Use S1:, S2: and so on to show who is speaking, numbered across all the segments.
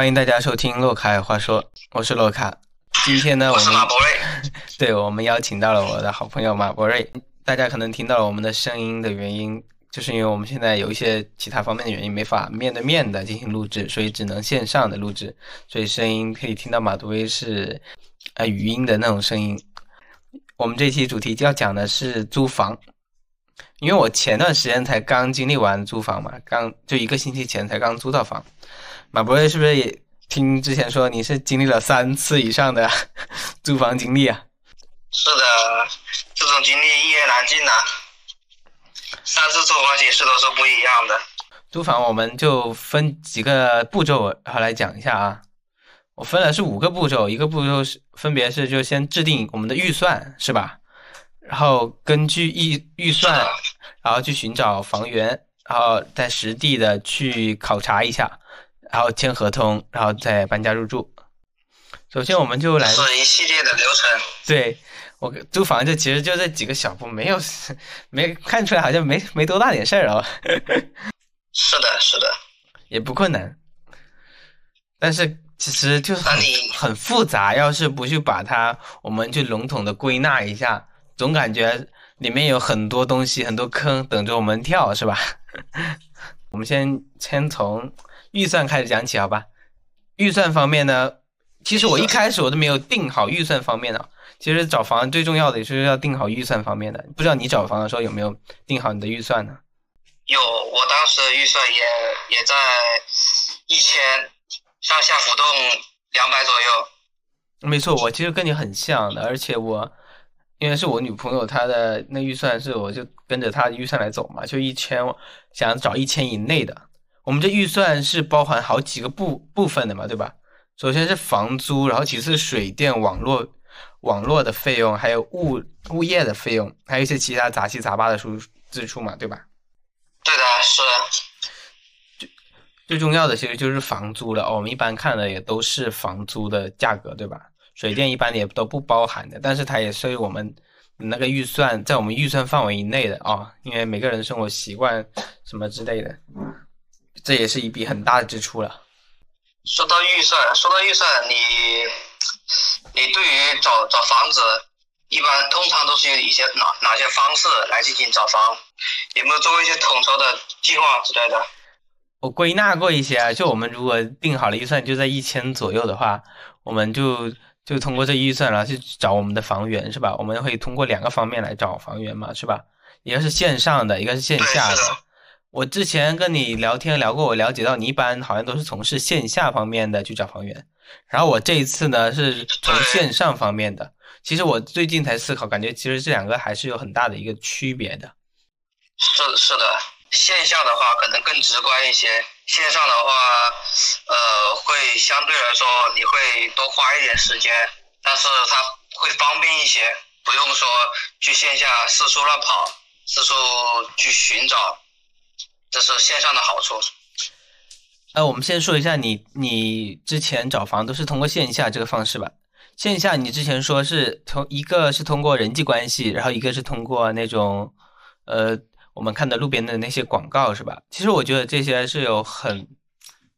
S1: 欢迎大家收听洛卡话说，我是洛卡。今天呢，我们
S2: 马博瑞，
S1: 对我们邀请到了我的好朋友马博瑞。大家可能听到了我们的声音的原因，就是因为我们现在有一些其他方面的原因，没法面对面的进行录制，所以只能线上的录制，所以声音可以听到马博瑞是呃语音的那种声音。我们这期主题就要讲的是租房。因为我前段时间才刚经历完租房嘛，刚就一个星期前才刚租到房。马博瑞是不是也听之前说你是经历了三次以上的 租房经历啊？
S2: 是的，这种经历一言难尽呐。三次租房形式都是不一样的。
S1: 租房我们就分几个步骤，然后来讲一下啊。我分了是五个步骤，一个步骤是分别是就先制定我们的预算，是吧？然后根据预预算，然后去寻找房源，然后在实地的去考察一下，然后签合同，然后再搬家入住。首先，我们就来
S2: 是一系列的流程。
S1: 对我租房就其实就这几个小步，没有 没看出来好像没没多大点事儿哦。
S2: 是的，是的，
S1: 也不困难，但是其实就是很很复杂。要是不去把它，我们去笼统的归纳一下。总感觉里面有很多东西，很多坑等着我们跳，是吧？我们先先从预算开始讲起，好吧？预算方面呢，其实我一开始我都没有定好预算方面的。其实找房最重要的也是要定好预算方面的。不知道你找房的时候有没有定好你的预算呢？
S2: 有，我当时的预算也也在一千上下浮动两百左右。
S1: 没错，我其实跟你很像的，而且我。因为是我女朋友，她的那预算是，我就跟着她的预算来走嘛，就一千，想找一千以内的。我们这预算是包含好几个部部分的嘛，对吧？首先是房租，然后其次水电网络网络的费用，还有物物业的费用，还有一些其他杂七杂八的输支出嘛，对吧？
S2: 对的，是。
S1: 最最重要的其实就是房租了，我们一般看的也都是房租的价格，对吧？水电一般也都不包含的，但是它也是我们那个预算在我们预算范围以内的啊，因为每个人生活习惯什么之类的，这也是一笔很大的支出了。
S2: 说到预算，说到预算，你你对于找找房子，一般通常都是用一些哪哪些方式来进行找房？有没有做过一些统筹的计划之类的？
S1: 我归纳过一些啊，就我们如果定好了预算就在一千左右的话，我们就。就通过这预算然后去找我们的房源是吧？我们会通过两个方面来找房源嘛，是吧？一个是线上的，一个是线下的。我之前跟你聊天聊过，我了解到你一般好像都是从事线下方面的去找房源，然后我这一次呢是从线上方面的。其实我最近才思考，感觉其实这两个还是有很大的一个区别的。
S2: 是是的，线下的话可能更直观一些。线上的话，呃，会相对来说你会多花一点时间，但是它会方便一些，不用说去线下四处乱跑，四处去寻找，这是线上的好处。
S1: 呃，我们先说一下你你之前找房都是通过线下这个方式吧？线下你之前说是通一个是通过人际关系，然后一个是通过那种呃。我们看的路边的那些广告是吧？其实我觉得这些是有很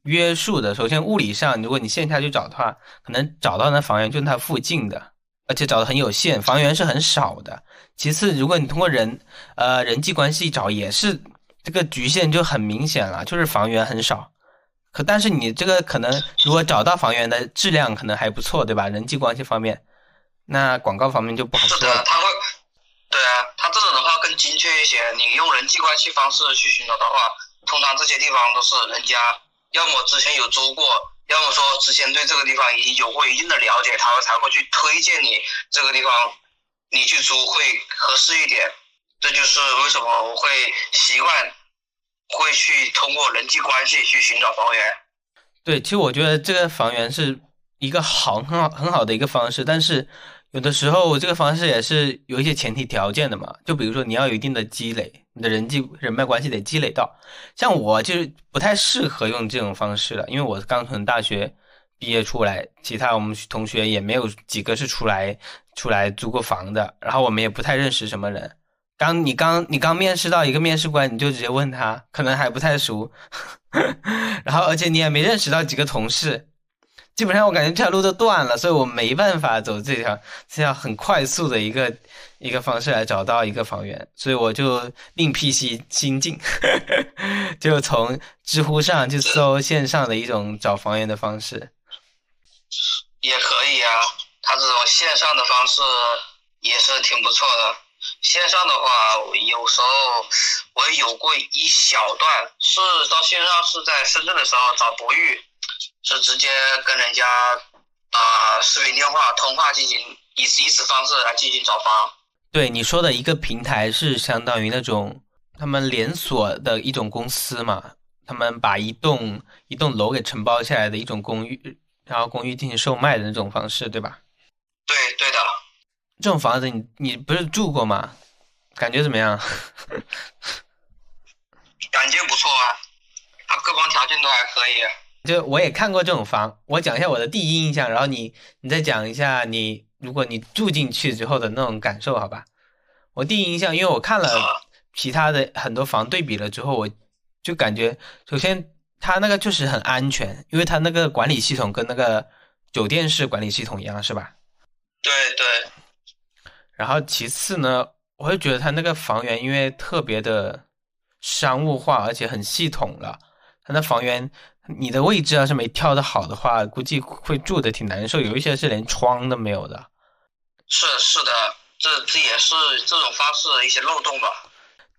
S1: 约束的。首先，物理上，如果你线下去找的话，可能找到那房源就是它附近的，而且找的很有限，房源是很少的。其次，如果你通过人呃人际关系找，也是这个局限就很明显了，就是房源很少。可但是你这个可能如果找到房源的质量可能还不错，对吧？人际关系方面，那广告方面就不好说了。
S2: 对啊，他这种的话更精确一些。你用人际关系方式去寻找的话，通常这些地方都是人家要么之前有租过，要么说之前对这个地方已经有过一定的了解，他才会去推荐你这个地方，你去租会合适一点。这就是为什么我会习惯通过人际关系去寻找房源。
S1: 对，其实我觉得这个房源是一个好很好很好的一个方式，但是。有的时候，这个方式也是有一些前提条件的嘛。就比如说，你要有一定的积累，你的人际人脉关系得积累到。像我就是不太适合用这种方式了，因为我刚从大学毕业出来，其他我们同学也没有几个是出来出来租过房的，然后我们也不太认识什么人，刚你刚你刚面试到一个面试官，你就直接问他，可能还不太熟，然后而且你也没认识到几个同事，基本上我感觉这条路都断了，所以我没办法走这条这条很快速的一个一个方式来找到一个房源，所以我就另辟蹊新径，就从知乎上去搜线上的一种找房源的方式。
S2: 也可以啊，他这种线上的方式也是挺不错的。线上的话，有时候我也有过一小段，是到线上是在深圳的时候找博玉，是直接跟人家啊视频电话通话进行以以此方式来进行找房。
S1: 对你说的一个平台是相当于那种他们连锁的一种公司嘛，他们把一栋一栋楼给承包下来的一种公寓。然后公寓进行售卖的那种方式，对吧？
S2: 对对的。
S1: 这种房子你你不是住过吗？感觉怎么样？
S2: 感觉不错啊，它各方条件都还可以。
S1: 就我也看过这种房，我讲一下我的第一印象，然后你你再讲一下你如果你住进去之后的那种感受，好吧？我第一印象，因为我看了其他的很多房对比了之后，我就感觉首先。它那个就是很安全，因为它那个管理系统跟那个酒店式管理系统一样，是吧？
S2: 对对。
S1: 然后其次呢，我会觉得他那个房源因为特别的商务化，而且很系统了。他那房源，你的位置要是没挑的好的话，估计会住的挺难受。有一些是连窗都没有的。
S2: 是是的，这这也是这种方式的一些漏洞吧。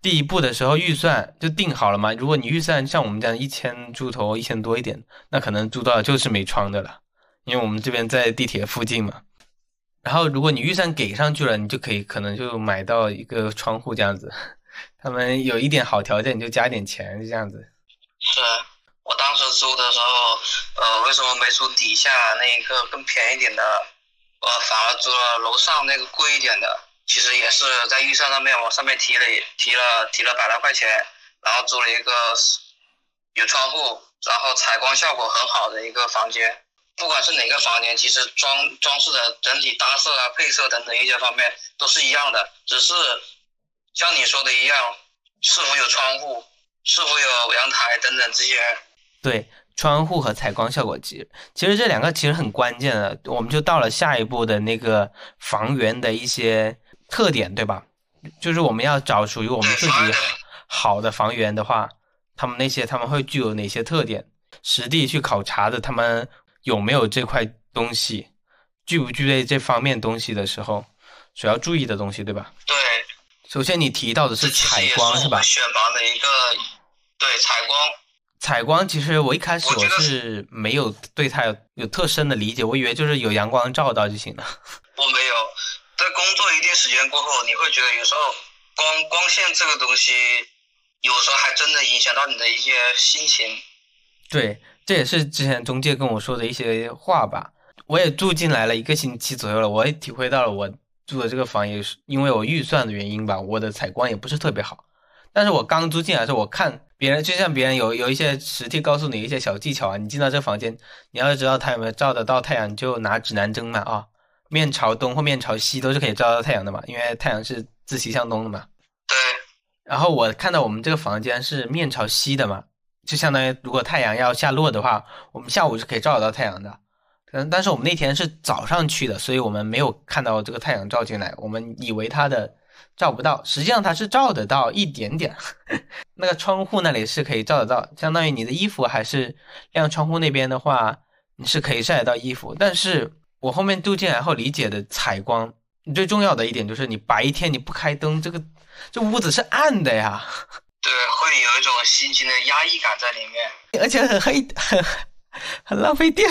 S1: 第一步的时候预算就定好了嘛？如果你预算像我们这样一千出头、一千多一点，那可能住到就是没窗的了，因为我们这边在地铁附近嘛。然后如果你预算给上去了，你就可以可能就买到一个窗户这样子。他们有一点好条件，你就加点钱就这样子。
S2: 是我当时租的时候，呃，为什么没租底下那一个更便宜点的？我反而租了楼上那个贵一点的。其实也是在预算上面往上面提了提了提了百来块钱，然后租了一个有窗户，然后采光效果很好的一个房间。不管是哪个房间，其实装装饰的整体搭设啊、配色等等一些方面都是一样的，只是像你说的一样，是否有窗户，是否有阳台等等这些。
S1: 对，窗户和采光效果，其实其实这两个其实很关键的。我们就到了下一步的那个房源的一些。特点对吧？就是我们要找属于我们自己好的房源的话，他们那些他们会具有哪些特点？实地去考察的，他们有没有这块东西，具不具备这方面东西的时候，所要注意的东西，对吧？
S2: 对。
S1: 首先你提到的是采光是吧？
S2: 选房的一个对采光。
S1: 采光其实我一开始我是没有对它有有特深的理解，我以为就是有阳光照到就行了。
S2: 我没有。在工作一定时间过后，你会觉得有时候光光线这个东西，有时候还真的影响到你的一些心情。
S1: 对，这也是之前中介跟我说的一些话吧。我也住进来了一个星期左右了，我也体会到了我住的这个房也是因为我预算的原因吧，我的采光也不是特别好。但是我刚租进来的时候，我看别人就像别人有有一些实地告诉你一些小技巧啊，你进到这房间，你要是知道它有没有照得到太阳，就拿指南针嘛啊。面朝东或面朝西都是可以照到太阳的嘛，因为太阳是自西向东的嘛。
S2: 对。
S1: 然后我看到我们这个房间是面朝西的嘛，就相当于如果太阳要下落的话，我们下午是可以照得到太阳的。嗯，但是我们那天是早上去的，所以我们没有看到这个太阳照进来，我们以为它的照不到，实际上它是照得到一点点。那个窗户那里是可以照得到，相当于你的衣服还是晾窗户那边的话，你是可以晒得到衣服，但是。我后面住进来后理解的采光，最重要的一点就是你白天你不开灯，这个这屋子是暗的呀。
S2: 对，会有一种心情的压抑感在里面，
S1: 而且很黑，很 很浪费电。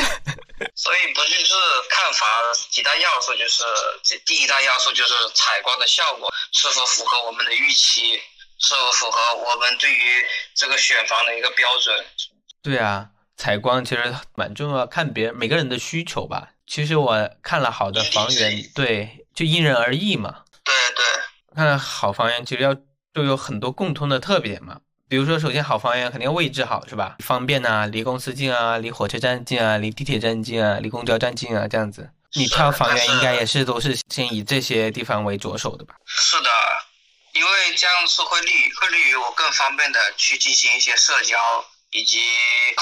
S2: 所以不就是看房几大要素，就是这第一大要素就是采光的效果是否符合我们的预期，是否符合我们对于这个选房的一个标准。
S1: 对啊，采光其实蛮重要，看别人每个人的需求吧。其实我看了好的房源，对，就因人而异嘛。
S2: 对对，
S1: 看了好房源，其实要就有很多共通的特点嘛。比如说，首先好房源肯定位置好，是吧？方便呐，离公司近啊，离火车站近啊，离地铁站近啊，离公交站近啊，这样子。你挑房源应该也是都是先以这些地方为着手的吧？
S2: 是的，因为这样是会利会利于我更方便的去进行一些社交，以及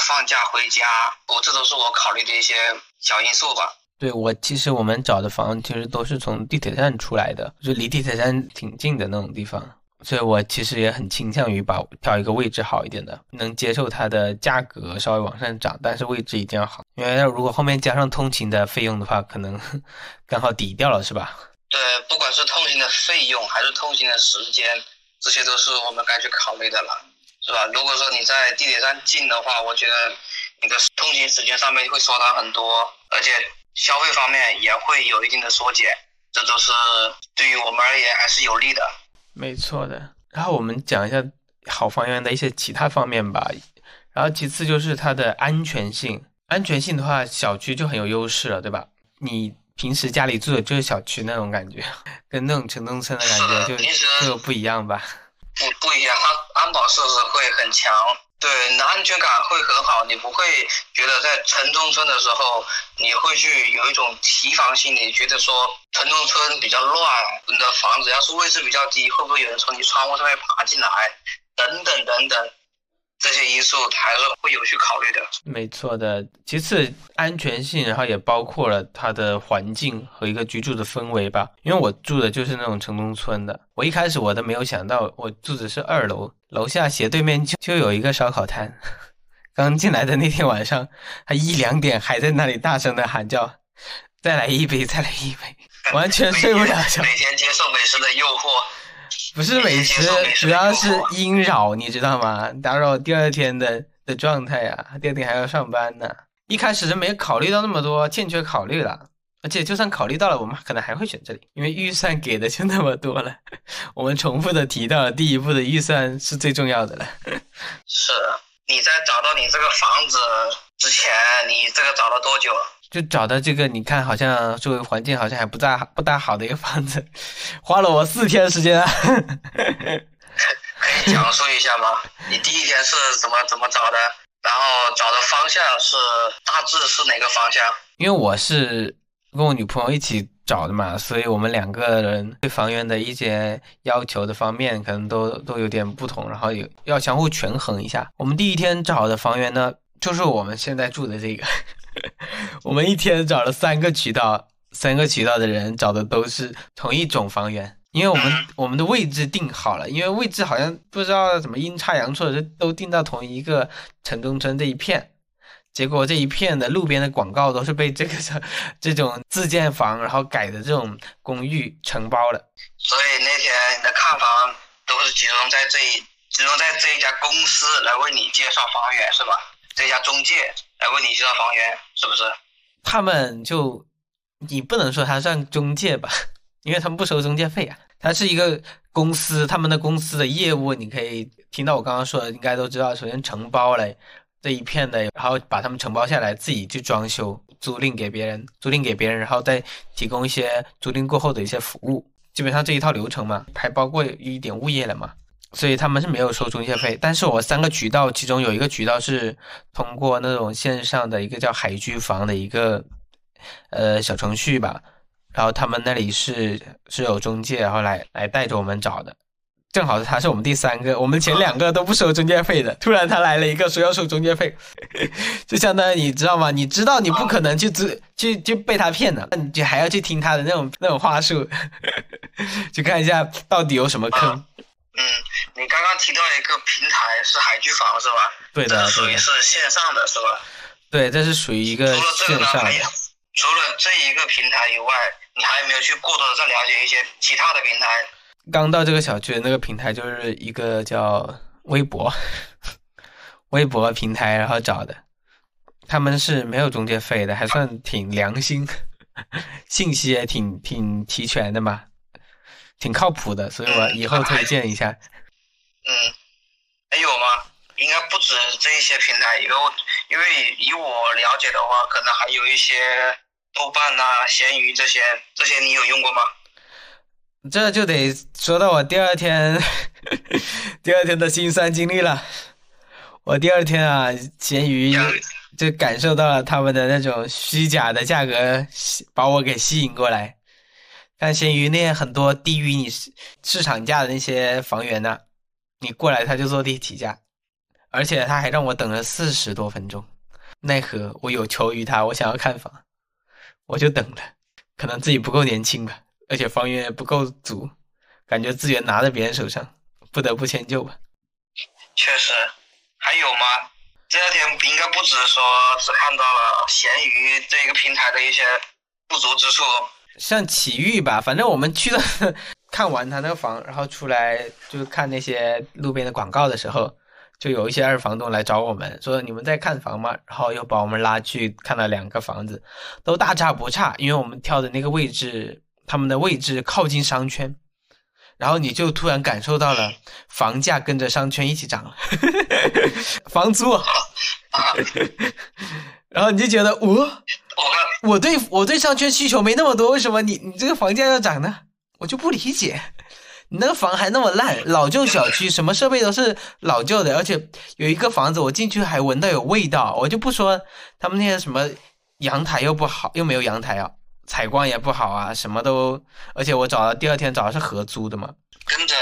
S2: 放假回家，我这都是我考虑的一些小因素吧。
S1: 对我其实我们找的房其实都是从地铁站出来的，就离地铁站挺近的那种地方。所以我其实也很倾向于把挑一个位置好一点的，能接受它的价格稍微往上涨，但是位置一定要好。因为如果后面加上通勤的费用的话，可能 刚好抵掉了，是吧？
S2: 对，不管是通勤的费用还是通勤的时间，这些都是我们该去考虑的了，是吧？如果说你在地铁站近的话，我觉得你的通勤时间上面会缩短很多，而且消费方面也会有一定的缩减，这都是对于我们而言还是有利的。
S1: 没错的，然后我们讲一下好房源的一些其他方面吧。然后其次就是它的安全性，安全性的话，小区就很有优势了，对吧？你平时家里住的就是小区那种感觉，跟那种城中村的感觉就就不一样吧？
S2: 不不一样，安安保设施会很强。对，你的安全感会很好，你不会觉得在城中村的时候，你会去有一种提防心理，觉得说城中村比较乱，你的房子要是位置比较低，会不会有人从你窗户上面爬进来？等等等等。这些因素还是会有去考虑的，
S1: 没错的。其次，安全性，然后也包括了它的环境和一个居住的氛围吧。因为我住的就是那种城中村的，我一开始我都没有想到，我住的是二楼，楼下斜对面就就有一个烧烤摊。刚进来的那天晚上，他一两点还在那里大声的喊叫：“再来一杯，再来一杯！” 完全睡不了觉。
S2: 每天接受美食的诱惑。
S1: 不是美食，主要是阴扰，你知道吗？打扰第二天的的状态呀，第二天还要上班呢。一开始是没考虑到那么多，欠缺考虑了。而且就算考虑到了，我们可能还会选这里，因为预算给的就那么多了。我们重复的提到了，第一步的预算是最重要的了。
S2: 是，你在找到你这个房子之前，你这个找了多久？
S1: 就找到这个，你看好像周围环境好像还不大不大好的一个房子，花了我四天时间。
S2: 可以讲述一下吗？你第一天是怎么怎么找的？然后找的方向是大致是哪个方向？
S1: 因为我是跟我女朋友一起找的嘛，所以我们两个人对房源的一些要求的方面可能都都有点不同，然后有要相互权衡一下。我们第一天找的房源呢，就是我们现在住的这个。我们一天找了三个渠道，三个渠道的人找的都是同一种房源，因为我们我们的位置定好了，因为位置好像不知道怎么阴差阳错的都定到同一个城中村这一片，结果这一片的路边的广告都是被这个 这种自建房然后改的这种公寓承包了，
S2: 所以那天你的看房都是集中在这一集中在这一家公司来为你介绍房源是吧？这家中介。来问你介绍房源，是不是？
S1: 他们就，你不能说他算中介吧，因为他们不收中介费啊。他是一个公司，他们的公司的业务，你可以听到我刚刚说的，应该都知道。首先承包了这一片的，然后把他们承包下来，自己去装修，租赁给别人，租赁给别人，然后再提供一些租赁过后的一些服务，基本上这一套流程嘛，还包括一点物业了嘛。所以他们是没有收中介费，但是我三个渠道，其中有一个渠道是通过那种线上的一个叫海居房的一个呃小程序吧，然后他们那里是是有中介，然后来来带着我们找的，正好他是我们第三个，我们前两个都不收中介费的，突然他来了一个说要收中介费，就相当于你知道吗？你知道你不可能去去去就被他骗了，你就还要去听他的那种那种话术，去看一下到底有什么坑。
S2: 嗯，你刚刚提到一个平台是海居房是吧？
S1: 对的，
S2: 属于是线上的是吧？
S1: 对，这是属于一个线上的。
S2: 除了这一个平台以外，你还有没有去过多的再了解一些其他的平台？
S1: 刚到这个小区的那个平台就是一个叫微博，微博平台，然后找的，他们是没有中介费的，还算挺良心，信息也挺挺齐全的嘛。挺靠谱的，所以我以后推荐一下。
S2: 嗯，还有吗？应该不止这一些平台，有，因为以我了解的话，可能还有一些豆瓣呐、闲鱼这些，这些你有用过吗？
S1: 这就得说到我第二天，第二天的心酸经历了。我第二天啊，闲鱼就感受到了他们的那种虚假的价格，把我给吸引过来。像闲鱼那很多低于你市场价的那些房源呢，你过来他就坐地起价，而且他还让我等了四十多分钟，奈何我有求于他，我想要看房，我就等了，可能自己不够年轻吧，而且房源也不够足，感觉资源拿在别人手上，不得不迁就吧。
S2: 确实，还有吗？这两天应该不止说只看到了闲鱼这个平台的一些不足之处。
S1: 像奇遇吧，反正我们去了看完他那个房，然后出来就看那些路边的广告的时候，就有一些二房东来找我们，说你们在看房吗？然后又把我们拉去看了两个房子，都大差不差，因为我们挑的那个位置，他们的位置靠近商圈，然后你就突然感受到了房价跟着商圈一起涨了，房租，然后你就觉得我。
S2: 我看
S1: 我对我对商圈需求没那么多，为什么你你这个房价要涨呢？我就不理解，你那个房还那么烂，老旧小区，什么设备都是老旧的，而且有一个房子我进去还闻到有味道，我就不说他们那些什么阳台又不好，又没有阳台啊，采光也不好啊，什么都，而且我找了第二天找的是合租的嘛，
S2: 跟着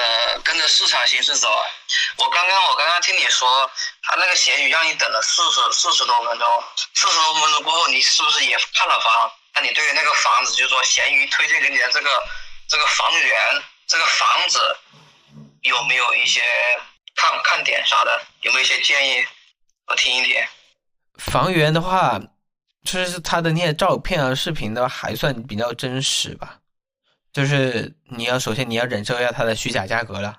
S2: 跟着市场形势走啊！我刚刚我刚刚听你说，他那个闲鱼让你等了四十四十多分钟，四十多分钟过后，你是不是也看了房？那你对于那个房子，就是说闲鱼推荐给你的这个这个房源，这个房子有没有一些看看点啥的？有没有一些建议？我听一听。
S1: 房源的话，就是他的那些照片啊、视频的话，还算比较真实吧。就是你要首先你要忍受一下它的虚假价格了。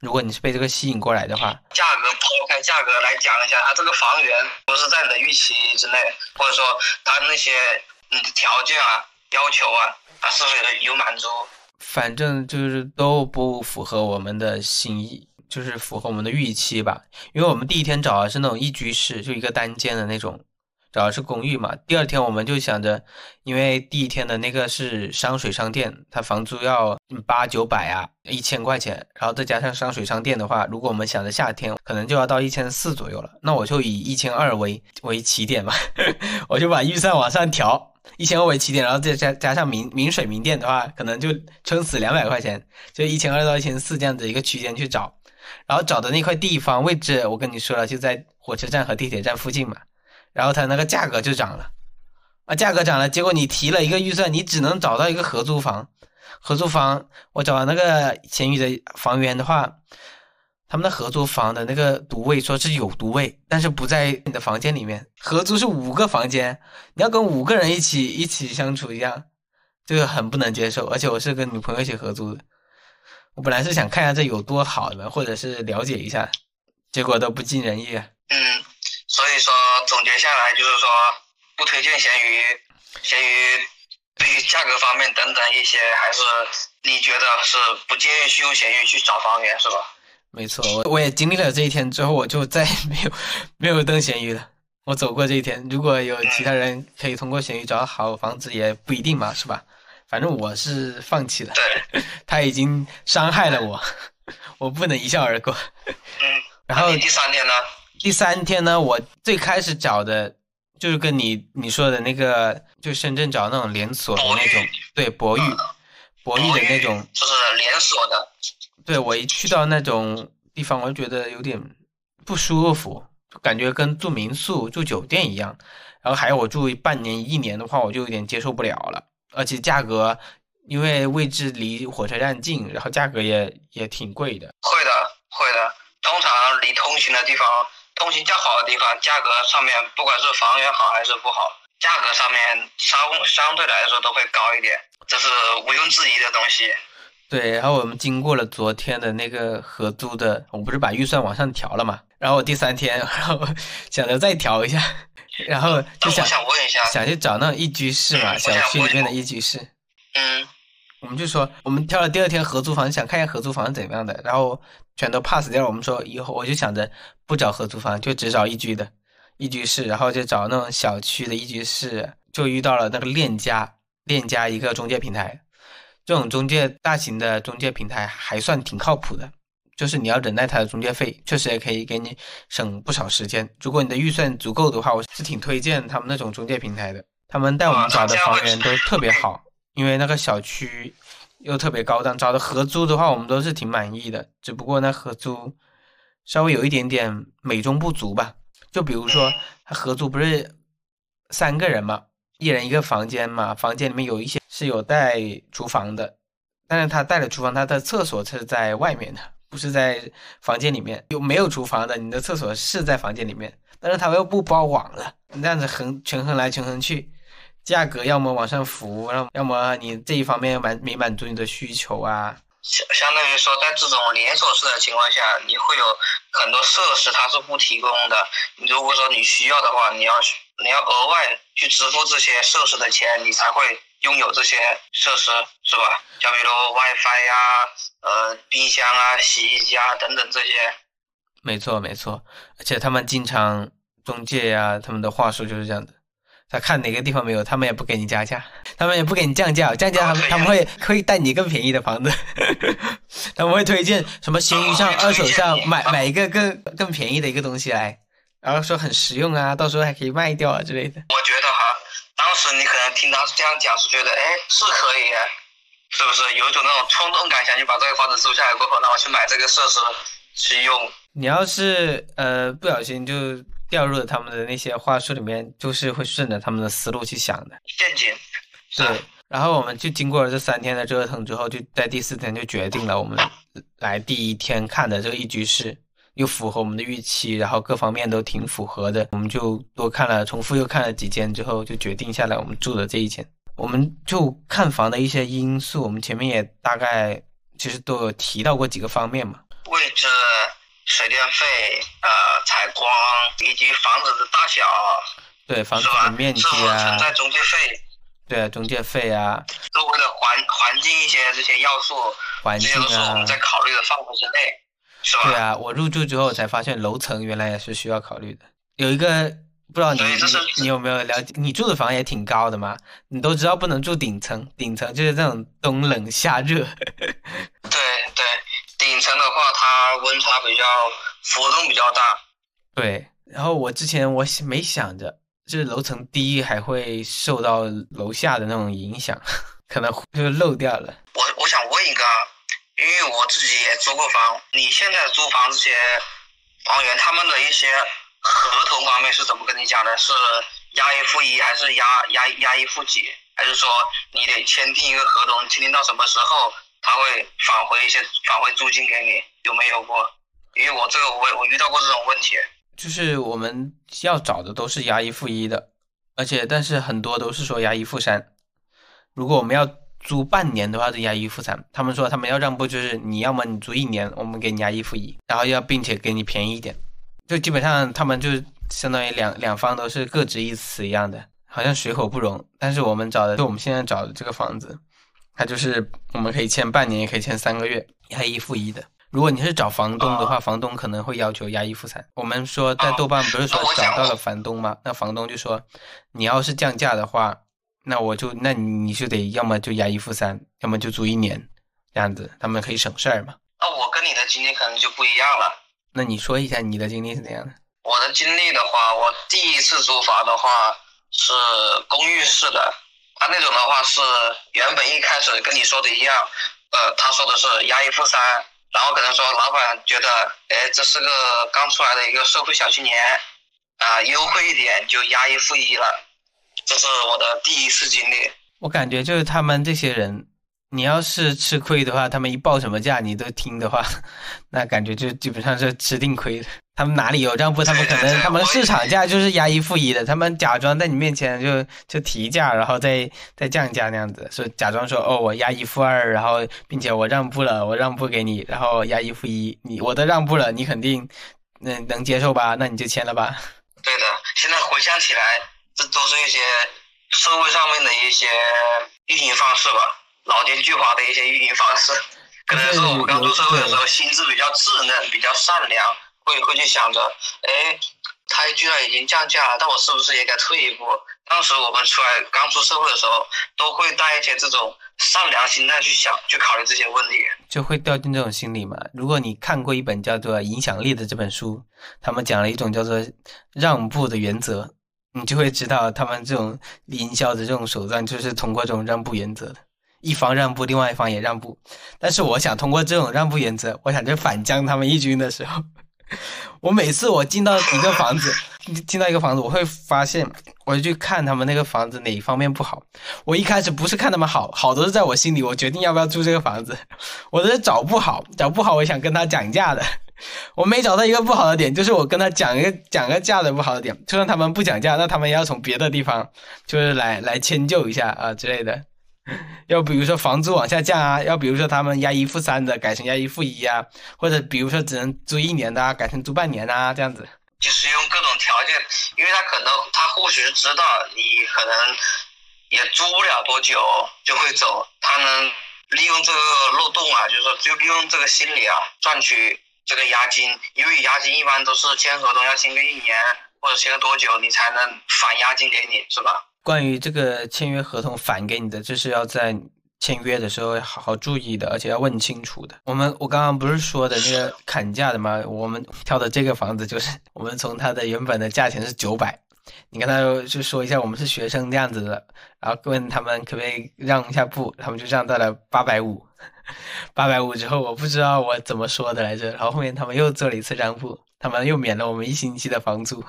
S1: 如果你是被这个吸引过来的话，
S2: 价格抛开价格来讲一下，它这个房源不是在你的预期之内，或者说它那些你的条件啊、要求啊，它是不是有满足？
S1: 反正就是都不符合我们的心意，就是符合我们的预期吧。因为我们第一天找的是那种一居室，就一个单间的那种，主要是公寓嘛。第二天我们就想着，因为第一天的那个是商水商店，它房租要八九百啊，一千块钱，然后再加上商水商店的话，如果我们想着夏天，可能就要到一千四左右了。那我就以一千二为为起点嘛，我就把预算往上调。一千二为起点，然后再加加上明明水明电的话，可能就撑死两百块钱，就一千二到一千四这样子一个区间去找，然后找的那块地方位置，我跟你说了，就在火车站和地铁站附近嘛，然后它那个价格就涨了，啊，价格涨了，结果你提了一个预算，你只能找到一个合租房，合租房我找那个闲鱼的房源的话。他们的合租房的那个独卫说是有独卫，但是不在你的房间里面。合租是五个房间，你要跟五个人一起一起相处一样，这个很不能接受。而且我是跟女朋友一起合租的，我本来是想看一下这有多好的，或者是了解一下，结果都不尽人意。
S2: 嗯，所以说总结下来就是说，不推荐闲鱼，闲鱼对于价格方面等等一些，还是你觉得是不建议去用闲鱼去找房源是吧？
S1: 没错，我我也经历了这一天之后，我就再也没有没有登闲鱼了。我走过这一天，如果有其他人可以通过闲鱼找到好房子，也不一定嘛，是吧？反正我是放弃了，
S2: 对，
S1: 他已经伤害了我，我不能一笑而过。
S2: 嗯，
S1: 然后
S2: 第三天呢？
S1: 第三天呢，我最开始找的就是跟你你说的那个，就深圳找那种连锁的那种，对，博玉，博玉的那种，
S2: 就是连锁的。
S1: 对我一去到那种地方，我就觉得有点不舒服，就感觉跟住民宿、住酒店一样。然后还有我住半年、一年的话，我就有点接受不了了。而且价格，因为位置离火车站近，然后价格也也挺贵的。
S2: 会的，会的。通常离通勤的地方、通勤较好的地方，价格上面不管是房源好还是不好，价格上面相相对来说都会高一点，这是毋庸置疑的东西。
S1: 对，然后我们经过了昨天的那个合租的，我不是把预算往上调了嘛？然后我第三天，然后想着再调一下，然后就想
S2: 想问一下，
S1: 想去找那种一居室嘛，
S2: 嗯
S1: 小区里面的一居室。
S2: 嗯，
S1: 我们就说，我们挑了第二天合租房，想看一下合租房是怎么样的，然后全都 pass 掉了。我们说以后我就想着不找合租房，就只找一居的一居室，然后就找那种小区的一居室，就遇到了那个链家，链家一个中介平台，这种中介大型的中介平台还算挺靠谱的，就是你要忍耐它的中介费，确实也可以给你省不少时间。如果你的预算足够的话，我是挺推荐他们那种中介平台的，他们带我们找的房源都特别好。因为那个小区又特别高档。找的合租的话，我们都是挺满意的，只不过那合租稍微有一点点美中不足吧。就比如说，他合租不是三个人嘛，一人一个房间嘛，房间里面有一些是有带厨房的，但是他带了厨房，他的厕所是在外面的，不是在房间里面。有没有厨房的，你的厕所是在房间里面，但是他又不包网了，你这样子衡权衡来权衡去，价格要么往上浮，要要么你这一方面满没满足你的需求啊。
S2: 相相当于说，在这种连锁式的情况下，你会有很多设施它是不提供的。你如果说你需要的话，你要你要额外去支付这些设施的钱，你才会拥有这些设施，是吧？像比如 WiFi 呀、呃冰箱啊、洗衣机啊等等这些。
S1: 没错没错，而且他们经常中介呀，他们的话术就是这样的。他看哪个地方没有，他们也不给你加价，他们也不给你降价，降价他们他们会会带你更便宜的房子，他们会推荐什么闲鱼上、二手上买买一个更更便宜的一个东西来，然后说很实用啊，到时候还可以卖掉啊之类的。
S2: 我觉得哈，当时你可能听他这样讲，是觉得哎是可以，啊是不是有一种那种冲动感，想去把这个房子租下来过后，然后去买这个设施去用。
S1: 你要是呃不小心就。掉入了他们的那些话术里面，就是会顺着他们的思路去想的
S2: 陷阱。
S1: 对，然后我们就经过了这三天的折腾之后，就在第四天就决定了，我们来第一天看的这个一居室又符合我们的预期，然后各方面都挺符合的，我们就多看了，重复又看了几间之后，就决定下来我们住的这一间。我们就看房的一些因素，我们前面也大概其实都有提到过几个方面嘛，
S2: 位置。水电费、呃，采光以及房子的大小，
S1: 对房子的面积啊，
S2: 存在中介费，
S1: 对中介费啊，
S2: 周围的环环境一些这些要素，
S1: 环境啊，
S2: 我们在考虑的范围之内，是吧？
S1: 对啊，我入住之后才发现楼层原来也是需要考虑的。有一个不知道你你有没有了解？你住的房也挺高的嘛，你都知道不能住顶层，顶层就是这种冬冷夏热。
S2: 对对。顶层的话，它温差比较浮动比较大。
S1: 对，然后我之前我没想着，就是楼层低还会受到楼下的那种影响，可能就漏掉了。
S2: 我我想问一个，因为我自己也租过房，你现在租房这些房源，他们的一些合同方面是怎么跟你讲的？是押一付一，还是押押押一付几？还是说你得签订一个合同，签订到什么时候？他会返回一些返回租金给你，有没有过？因为我这个我我遇到过这种问题，
S1: 就是我们要找的都是押一付一的，而且但是很多都是说押一付三。如果我们要租半年的话，是押一付三。他们说他们要让步，就是你要么你租一年，我们给你押一付一，然后要并且给你便宜一点。就基本上他们就相当于两两方都是各执一词一样的，好像水火不容。但是我们找的就我们现在找的这个房子。它就是我们可以签半年，也可以签三个月，押一付一的。如果你是找房东的话，房东可能会要求押一付三。我们说在豆瓣不是说找到了房东吗？那房东就说，你要是降价的话，那我就那你就得要么就押一付三，要么就租一年，这样子他们可以省事儿嘛。
S2: 那我跟你的经历可能就不一样了。
S1: 那你说一下你的经历是怎样的？
S2: 我的经历的话，我第一次租房的话是公寓式的。他那种的话是原本一开始跟你说的一样，呃，他说的是押一付三，然后可能说老板觉得，哎，这是个刚出来的一个社会小青年，啊，优惠一点就押一付一了，这是我的第一次经历。
S1: 我感觉就是他们这些人。你要是吃亏的话，他们一报什么价你都听的话，那感觉就基本上是吃定亏的。他们哪里有让步？他们可能他们市场价就是押一付一的，他们假装在你面前就就提价，然后再再降价那样子，说假装说哦我押一付二，然后并且我让步了，我让步给你，然后押一付一，你我都让步了，你肯定能能接受吧？那你就签了吧。
S2: 对的，现在回想起来，这都是一些社会上面的一些运营方式吧。老奸巨猾的一些运营方式，可能是我们刚出社会的时候心智比较稚嫩，比较善良，会会去想着，哎，他居然已经降价了，但我是不是也该退一步？当时我们出来刚出社会的时候，都会带一些这种善良心态去想，去考虑这些问题，
S1: 就会掉进这种心理嘛。如果你看过一本叫做《影响力》的这本书，他们讲了一种叫做让步的原则，你就会知道他们这种营销的这种手段就是通过这种让步原则的。一方让步，另外一方也让步。但是我想通过这种让步原则，我想就反将他们一军的时候，我每次我进到一个房子，进到一个房子，我会发现，我就去看他们那个房子哪一方面不好。我一开始不是看他们好，好都是在我心里，我决定要不要住这个房子，我都是找不好，找不好，我想跟他讲价的。我没找到一个不好的点，就是我跟他讲一个讲个价的不好的点，就算他们不讲价，那他们也要从别的地方就是来来迁就一下啊之类的。要比如说房租往下降啊，要比如说他们押一付三的改成押一付一啊，或者比如说只能租一年的啊，改成租半年啊，这样子。
S2: 就是用各种条件，因为他可能他或许是知道你可能也租不了多久就会走，他能利用这个漏洞啊，就是说就利用这个心理啊赚取。这个押金，因为押金一般都是签合同要签个一年，或者签个多久，你才能返押金给你，是吧？
S1: 关于这个签约合同返给你的，这是要在签约的时候好好注意的，而且要问清楚的。我们我刚刚不是说的那个砍价的吗？我们挑的这个房子就是，我们从它的原本的价钱是九百，你跟他就说一下我们是学生这样子的，然后问他们可不可以让一下步，他们就让到了八百五。八百五之后，我不知道我怎么说的来着。然后后面他们又做了一次让步，他们又免了我们一星期的房租，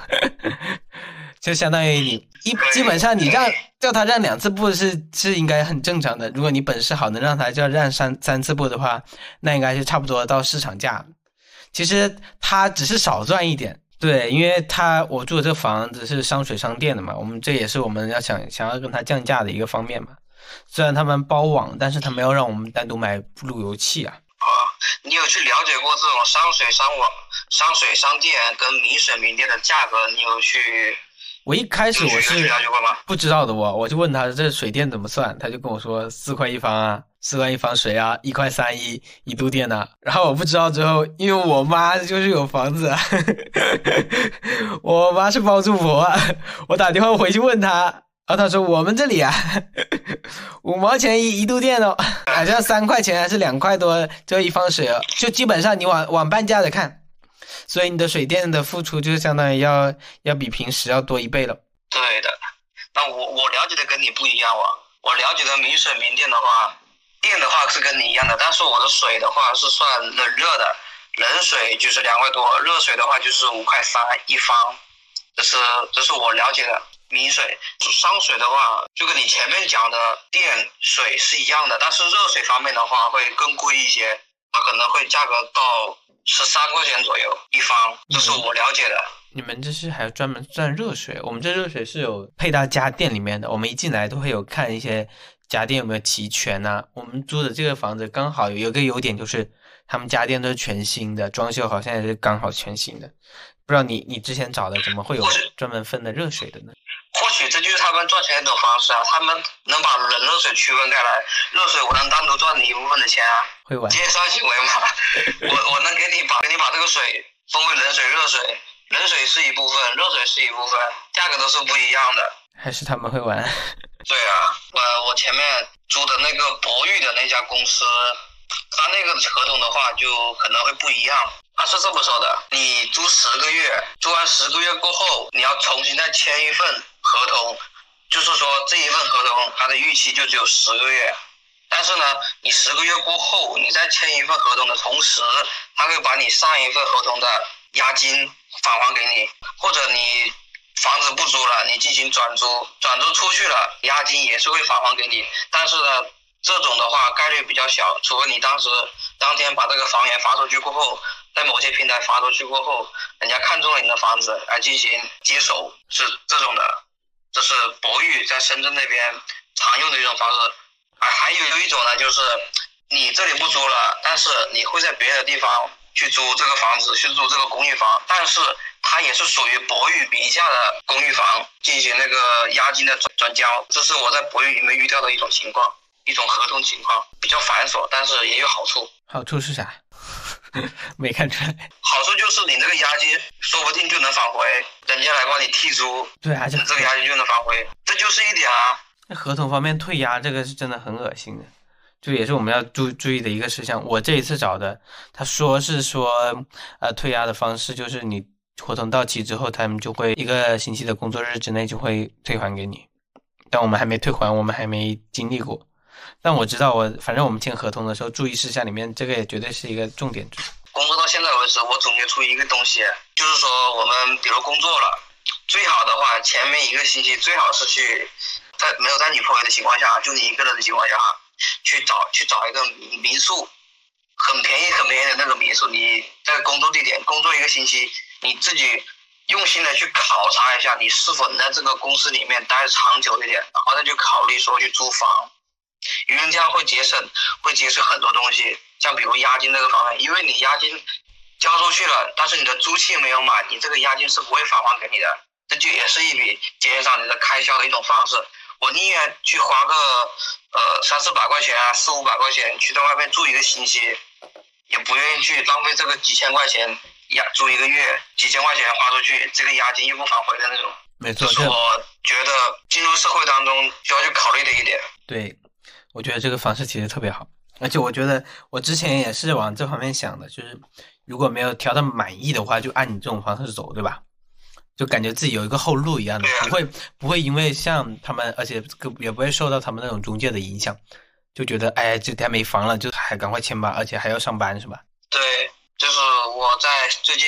S1: 就相当于你一基本上你让叫他让两次步是是应该很正常的。如果你本事好，能让他叫让三三次步的话，那应该是差不多到市场价。其实他只是少赚一点，对，因为他我住的这房子是商水商电的嘛，我们这也是我们要想想要跟他降价的一个方面嘛。虽然他们包网，但是他没有让我们单独买路由器啊。
S2: 啊，你有去了解过这种商水商网、商水商店跟民水民电的价格？你有去？
S1: 我一开始我是？不知道的，我我就问他这水电怎么算，他就跟我说四块一方啊，四块一方水啊，一块三一一度电呐。然后我不知道之后，因为我妈就是有房子，我妈是包租婆，我打电话回去问他。然后他说：“我们这里啊，五毛钱一一度电哦，好像三块钱还是两块多就一方水哦，就基本上你往往半价的看，所以你的水电的付出就相当于要要比平时要多一倍了。”
S2: 对的，那我我了解的跟你不一样哦，我了解的民水民电的话，电的话是跟你一样的，但是我的水的话是算冷热的，冷水就是两块多，热水的话就是五块三一方，这是这是我了解的。民水、商水的话，就跟你前面讲的电水是一样的，但是热水方面的话会更贵一些，它可能会价格到十三块钱左右一方，这是我了解的。
S1: 你们这是还要专门算热水？我们这热水是有配到家电里面的，我们一进来都会有看一些家电有没有齐全呐。我们租的这个房子刚好有一个优点就是，他们家电都是全新的，装修好像也是刚好全新的。不知道你你之前找的怎么会有专门分的热水的呢？
S2: 或许这就是他们赚钱的一种方式啊！他们能把冷热水区分开来，热水我能单独赚你一部分的钱啊，会玩奸商行为嘛！我我能给你把给你把这个水分为冷水、热水，冷水是一部分，热水是一部分，价格都是不一样的。
S1: 还是他们会玩？
S2: 对啊，我我前面租的那个博裕的那家公司，他那个合同的话就可能会不一样。他是这么说的：你租十个月，租完十个月过后，你要重新再签一份。合同就是说这一份合同它的预期就只有十个月，但是呢，你十个月过后，你再签一份合同的同时，他会把你上一份合同的押金返还给你，或者你房子不租了，你进行转租，转租出去了，押金也是会返还给你。但是呢，这种的话概率比较小，除非你当时当天把这个房源发出去过后，在某些平台发出去过后，人家看中了你的房子来进行接手，是这种的。这是博玉在深圳那边常用的一种方式，啊，还有一种呢，就是你这里不租了，但是你会在别的地方去租这个房子，去租这个公寓房，但是它也是属于博玉名下的公寓房，进行那个押金的转转交，这是我在博玉里面遇到的一种情况，一种合同情况，比较繁琐，但是也有好处。
S1: 好处是啥？没看出来，
S2: 好处就是你这个押金说不定就能返回，人家来帮你替租，
S1: 对啊，
S2: 你这个押金就能返回，这就是一点啊。
S1: 那合同方面退押这个是真的很恶心的，就也是我们要注注意的一个事项。我这一次找的，他说是说，呃，退押的方式就是你合同到期之后，他们就会一个星期的工作日之内就会退还给你，但我们还没退还，我们还没经历过。但我知道我反正我们签合同的时候注意事项里面这个也绝对是一个重点。
S2: 工作到现在为止，我总结出一个东西，就是说我们比如工作了，最好的话前面一个星期最好是去在没有带女朋友的情况下，就你一个人的情况下，去找去找一个民民宿，很便宜很便宜的那个民宿，你在工作地点工作一个星期，你自己用心的去考察一下，你是否能在这个公司里面待长久一点，然后再去考虑说去租房，因为这样会节省会节省很多东西，像比如押金这个方面，因为你押金交出去了，但是你的租期没有满，你这个押金是不会返还给你的，这就也是一笔减少你的开销的一种方式。我宁愿去花个呃三四百块钱啊，四五百块钱去在外面住一个星期，也不愿意去浪费这个几千块钱押租一个月，几千块钱花出去，这个押金又不返回的那种。
S1: 没错，
S2: 这是我觉得进入社会当中需要去考虑的一点。
S1: 对，我觉得这个方式其实特别好，而且我觉得我之前也是往这方面想的，就是如果没有调到满意的话，就按你这种方式走，对吧？就感觉自己有一个后路一样的，不会不会因为像他们，而且也不会受到他们那种中介的影响，就觉得哎，这天没房了，就还赶快签吧，而且还要上班，是吧？
S2: 对，就是我在最近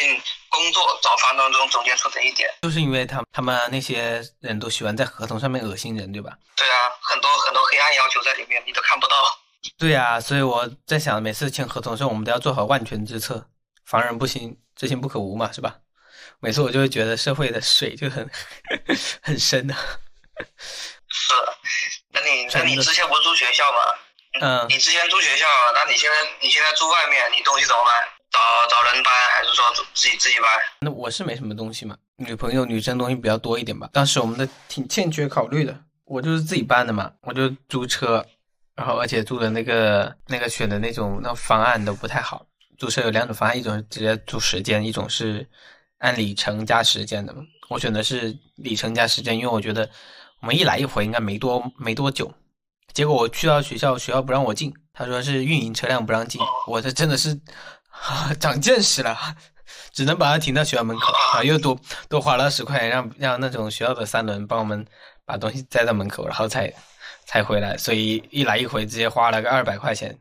S2: 工作找房当中总结出的一点，
S1: 就是因为他他们那些人都喜欢在合同上面恶心人，对吧？
S2: 对啊，很多很多黑暗要求在里面，你都看不到。
S1: 对啊，所以我在想，每次签合同的时候，我们都要做好万全之策，防人不行，知行不可无嘛，是吧？每次我就会觉得社会的水就很 很深的。
S2: 是，那你那你之前不是住学校吗？
S1: 嗯。
S2: 你之前住学校，那你现在你现在住外面，你东西怎么办？找找人搬，还是说自己自己搬？
S1: 那我是没什么东西嘛，女朋友女生东西比较多一点吧。当时我们的挺欠缺考虑的，我就是自己搬的嘛，我就租车，然后而且租的那个那个选的那种那方案都不太好。租车有两种方案，一种是直接租时间，一种是。按里程加时间的，我选的是里程加时间，因为我觉得我们一来一回应该没多没多久。结果我去到学校，学校不让我进，他说是运营车辆不让进。我这真的是 长见识了，只能把它停到学校门口啊，又多多花了十块钱，让让那种学校的三轮帮我们把东西载到门口，然后才才回来。所以一来一回直接花了个二百块钱。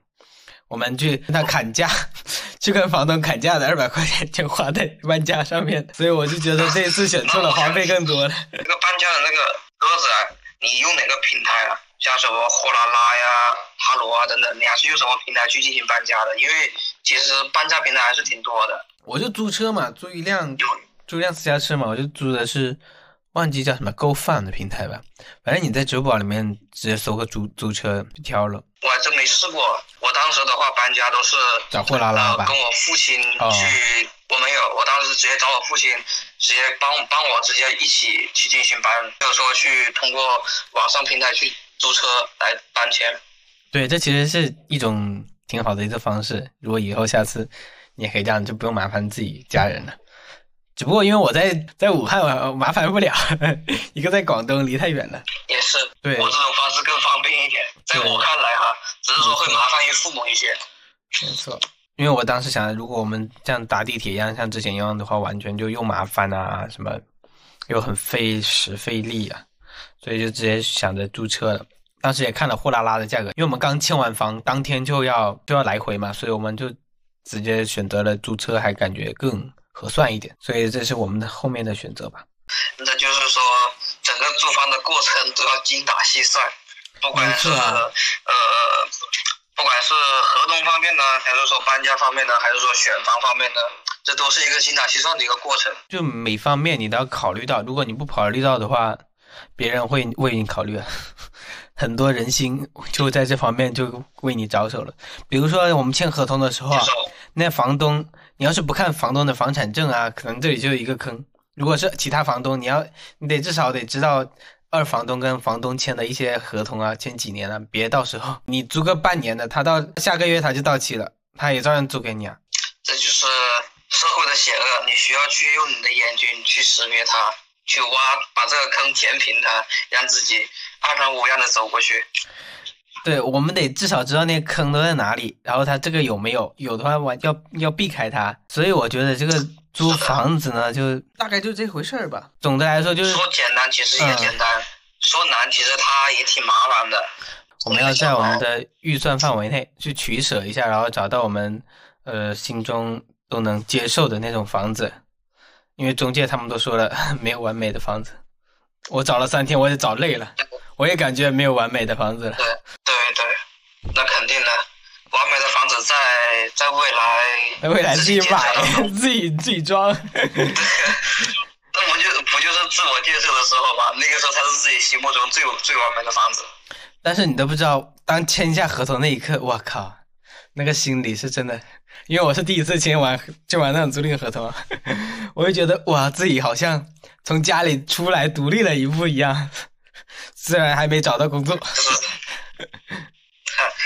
S1: 我们去跟他砍价，去跟房东砍价的二百块钱就花在搬家上面，所以我就觉得这一次选错了，花费更多了。
S2: 那个搬家的那个鸽子啊，你用哪个平台啊？像什么货拉拉呀、哈罗啊等等，你还是用什么平台去进行搬家的？因为其实搬家平台还是挺多的。
S1: 我就租车嘛，租一辆，租一辆私家车嘛，我就租的是。忘记叫什么 Go Fun 的平台吧，反正你在支付宝里面直接搜个租租车就挑了。
S2: 我还真没试过，我当时的话搬家都是
S1: 找货拉拉吧，
S2: 跟我父亲去，我没有，我当时直接找我父亲，直接帮帮我直接一起去进行搬，没有说去通过网上平台去租车来搬迁。
S1: 对，这其实是一种挺好的一个方式，如果以后下次你也可以这样，就不用麻烦自己家人了。只不过因为我在在武汉，我麻烦不了，一个在广东，离太远了。
S2: 也是，
S1: 对
S2: 我这种方式更方便一点，在我看来哈，只是说会麻烦于父母一些。
S1: 没错，因为我当时想，如果我们这样打地铁一样，像之前一样的话，完全就又麻烦啊，什么又很费时费力啊，所以就直接想着租车了。当时也看了货拉拉的价格，因为我们刚签完房，当天就要就要来回嘛，所以我们就直接选择了租车，还感觉更。合算一点，所以这是我们的后面的选择吧。
S2: 那就是说，整个租房的过程都要精打细算，不管是呃，不管是合同方面呢，还是说搬家方面呢，还是说选房方面呢，这都是一个精打细算的一个过程。
S1: 就每方面你都要考虑到，如果你不考虑到的话，别人会为你考虑，很多人心就在这方面就为你着手了。比如说我们签合同的时候啊，那房东。你要是不看房东的房产证啊，可能这里就有一个坑。如果是其他房东，你要你得至少得知道二房东跟房东签的一些合同啊，签几年了，别到时候 你租个半年的，他到下个月他就到期了，他也照样租给你啊。
S2: 这就是社会的险恶，你需要去用你的眼睛去识别它，去挖，把这个坑填平它，让自己安然无恙的走过去。
S1: 对，我们得至少知道那个坑都在哪里，然后它这个有没有，有的话我要要避开它。所以我觉得这个租房子呢，就大概就这回事儿吧。总的来说就是
S2: 说简单其实也简单，说难其实它也挺麻烦的。
S1: 我们要在我们的预算范围内去取舍一下，然后找到我们呃心中都能接受的那种房子。因为中介他们都说了 没有完美的房子，我找了三天我也找累了，我也感觉没有完美的房子了。
S2: 对对对，那肯定的，完美的房子在在未来，
S1: 未来自己买，自己自己装。
S2: 那不就不就是自我建设的时候嘛？那个时候才是自己心目中最最完美的房子。
S1: 但是你都不知道，当签下合同那一刻，我靠，那个心里是真的，因为我是第一次签完就完那种租赁合同，我就觉得哇，自己好像从家里出来独立了一步一样。虽然还没找到工作，
S2: 这是，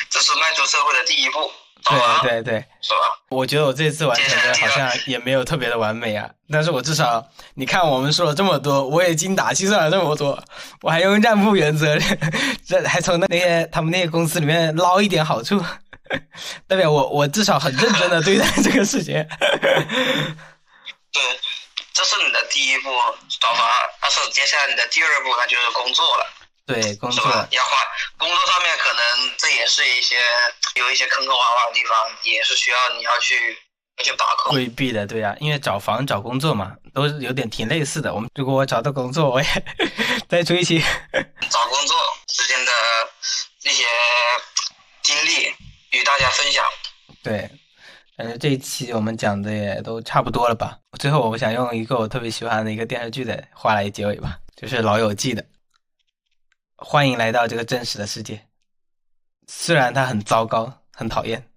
S2: 这是迈出社会的第一步。
S1: 对对对，
S2: 是吧？
S1: 我觉得我这次完成的好像也没有特别的完美啊，但是我至少，你看我们说了这么多，我也精打细算了这么多，我还用让步原则，这还从那些他们那些公司里面捞一点好处，代表我我至少很认真的对待这个事情。
S2: 对，这是你的第一步找房，但是接下来你的第二步那就是工作了。
S1: 对，工作
S2: 要换工作上面可能这也是一些有一些坑坑洼洼的地方，也是需要你要去要去把控
S1: 规避的。对呀，因为找房找工作嘛，都是有点挺类似的。我们如果我找到工作，我也再追一期
S2: 找工作之间的那些经历与大家分享。
S1: 对，感觉这一期我们讲的也都差不多了吧？最后，我想用一个我特别喜欢的一个电视剧的话来结尾吧，就是《老友记》的。欢迎来到这个真实的世界。虽然它很糟糕、很讨厌，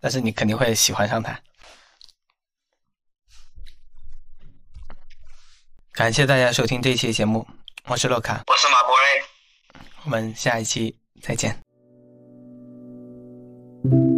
S1: 但是你肯定会喜欢上它。感谢大家收听这一期节目，我是洛卡，
S2: 我是马博瑞，
S1: 我们下一期再见。Thank you